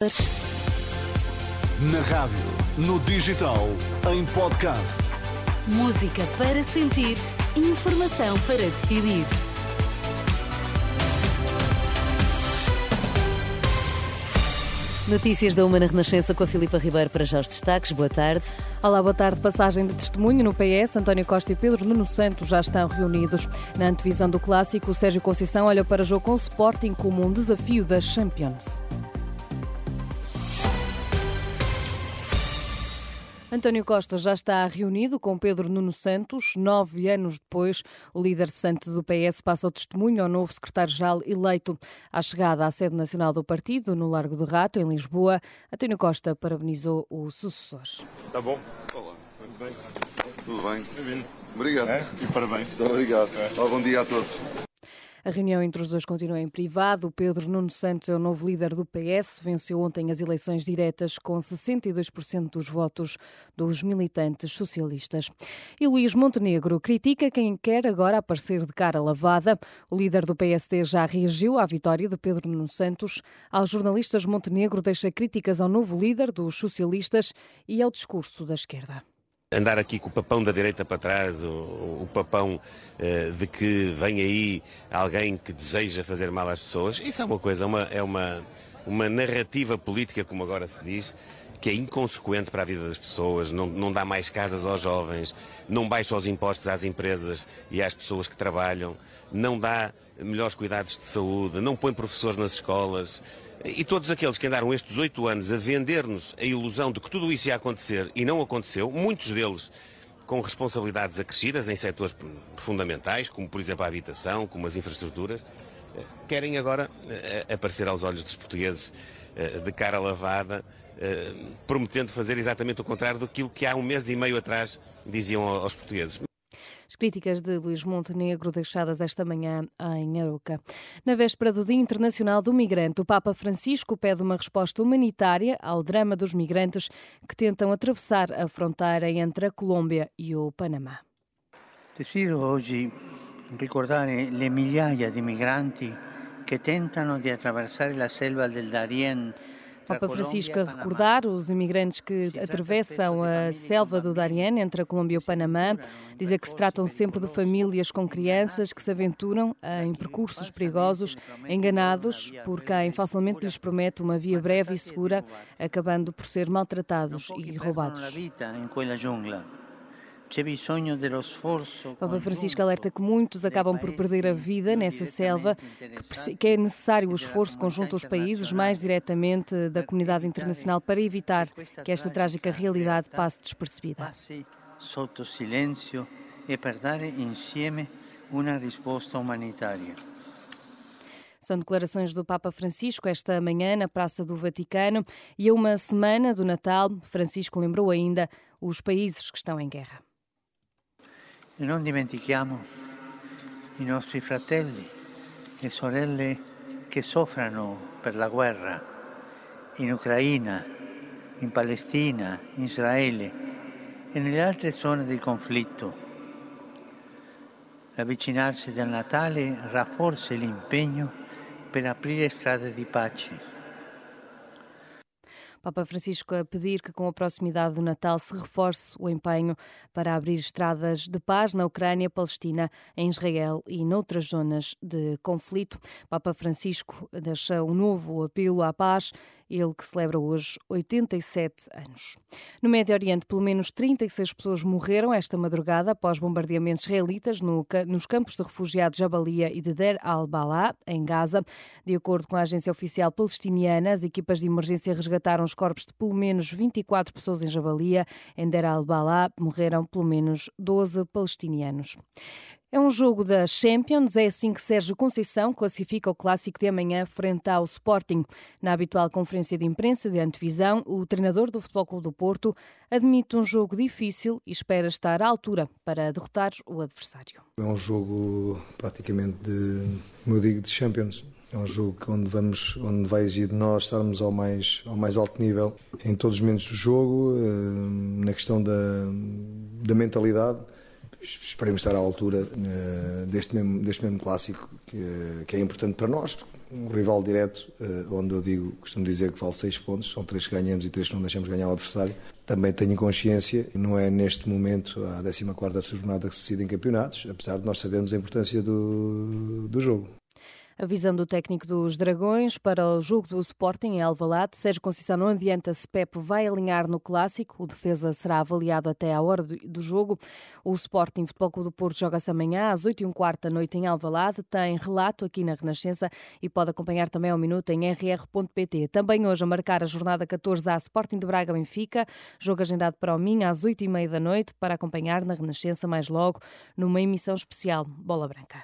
Na rádio, no digital, em podcast. Música para sentir, informação para decidir. Notícias da Uma na Renascença com a Filipa Ribeiro para já os destaques. Boa tarde. Olá, boa tarde. Passagem de testemunho no PS. António Costa e Pedro Nuno Santos já estão reunidos. Na antevisão do clássico, Sérgio Conceição olha para o jogo com o Sporting como um desafio da Champions. António Costa já está reunido com Pedro Nuno Santos. Nove anos depois, o líder santo do PS passa o testemunho ao novo secretário-geral eleito. À chegada à sede nacional do partido, no Largo do Rato, em Lisboa, António Costa parabenizou o sucessor. Está bom? Olá. Tudo bem? Tudo bem? Bem-vindo. Obrigado. É? E parabéns. Muito obrigado. É. Olá, bom dia a todos. A reunião entre os dois continua em privado. Pedro Nuno Santos é o novo líder do PS. Venceu ontem as eleições diretas com 62% dos votos dos militantes socialistas. E Luís Montenegro critica quem quer agora aparecer de cara lavada. O líder do PSD já reagiu à vitória de Pedro Nuno Santos. Aos jornalistas, Montenegro deixa críticas ao novo líder dos socialistas e ao discurso da esquerda andar aqui com o papão da direita para trás, o, o papão eh, de que vem aí alguém que deseja fazer mal às pessoas, isso é uma coisa, uma, é uma, uma narrativa política, como agora se diz, que é inconsequente para a vida das pessoas, não, não dá mais casas aos jovens, não baixa os impostos às empresas e às pessoas que trabalham, não dá melhores cuidados de saúde, não põe professores nas escolas. E todos aqueles que andaram estes oito anos a vender-nos a ilusão de que tudo isso ia acontecer e não aconteceu, muitos deles com responsabilidades acrescidas em setores fundamentais, como por exemplo a habitação, como as infraestruturas, querem agora eh, aparecer aos olhos dos portugueses de cara lavada, eh, prometendo fazer exatamente o contrário do que há um mês e meio atrás diziam aos portugueses. As críticas de Luís Montenegro deixadas esta manhã em Aroca. Na véspera do Dia Internacional do Migrante, o Papa Francisco pede uma resposta humanitária ao drama dos migrantes que tentam atravessar a fronteira entre a Colômbia e o Panamá. Desidero hoje recordar le migliaia di migranti che tentano di attraversare la selva del Darién Papa Francisco a recordar os imigrantes que atravessam a selva do Darién entre a Colômbia e o Panamá, dizer que se tratam sempre de famílias com crianças que se aventuram em percursos perigosos, enganados por quem facilmente lhes promete uma via breve e segura, acabando por ser maltratados e roubados. Papa Francisco alerta que muitos acabam por perder a vida nessa selva, que é necessário o esforço conjunto aos países, mais diretamente da comunidade internacional, para evitar que esta trágica realidade passe despercebida. Sotto silêncio e per dare insieme uma resposta humanitária. São declarações do Papa Francisco esta manhã na Praça do Vaticano e a uma semana do Natal, Francisco lembrou ainda os países que estão em guerra. E non dimentichiamo i nostri fratelli e sorelle che soffrono per la guerra in Ucraina, in Palestina, in Israele e nelle altre zone di conflitto. L'avvicinarsi del Natale rafforza l'impegno per aprire strade di pace. Papa Francisco a pedir que, com a proximidade do Natal, se reforce o empenho para abrir estradas de paz na Ucrânia, Palestina, em Israel e noutras zonas de conflito. Papa Francisco deixa um novo apelo à paz ele que celebra hoje 87 anos. No Médio Oriente, pelo menos 36 pessoas morreram esta madrugada após bombardeamentos israelitas no, nos campos de refugiados Jabalia e de Der al-Balá, em Gaza. De acordo com a agência oficial palestiniana, as equipas de emergência resgataram os corpos de pelo menos 24 pessoas em Jabalia. Em Der al-Balá morreram pelo menos 12 palestinianos. É um jogo da Champions, é assim que Sérgio Conceição classifica o clássico de amanhã frente ao Sporting. Na habitual conferência de imprensa de antevisão, o treinador do Futebol Clube do Porto admite um jogo difícil e espera estar à altura para derrotar o adversário. É um jogo praticamente de, como eu digo, de Champions. É um jogo onde, vamos, onde vai exigir de nós estarmos ao mais, ao mais alto nível em todos os momentos do jogo, eh, na questão da, da mentalidade esperemos estar à altura uh, deste, mesmo, deste mesmo clássico que, que, é importante para nós. Um rival direto, uh, onde eu digo, costumo dizer que vale seis pontos, são três que ganhamos e três que não deixamos ganhar o adversário. Também tenho consciência, não é neste momento, a 14 jornada que se decidem campeonatos, apesar de nós sabermos a importância do, do jogo. Avisando o técnico dos Dragões para o jogo do Sporting em Alvalade, Sérgio Conceição não adianta se Pep vai alinhar no clássico. O defesa será avaliado até à hora do jogo. O Sporting Futebol Clube do Porto joga-se amanhã às 8 h quarto da noite em Alvalade. Tem relato aqui na Renascença e pode acompanhar também ao minuto em rr.pt. Também hoje a marcar a jornada 14 à Sporting de Braga Benfica. Jogo agendado para o Minho às 8 h 30 da noite para acompanhar na Renascença mais logo numa emissão especial Bola Branca.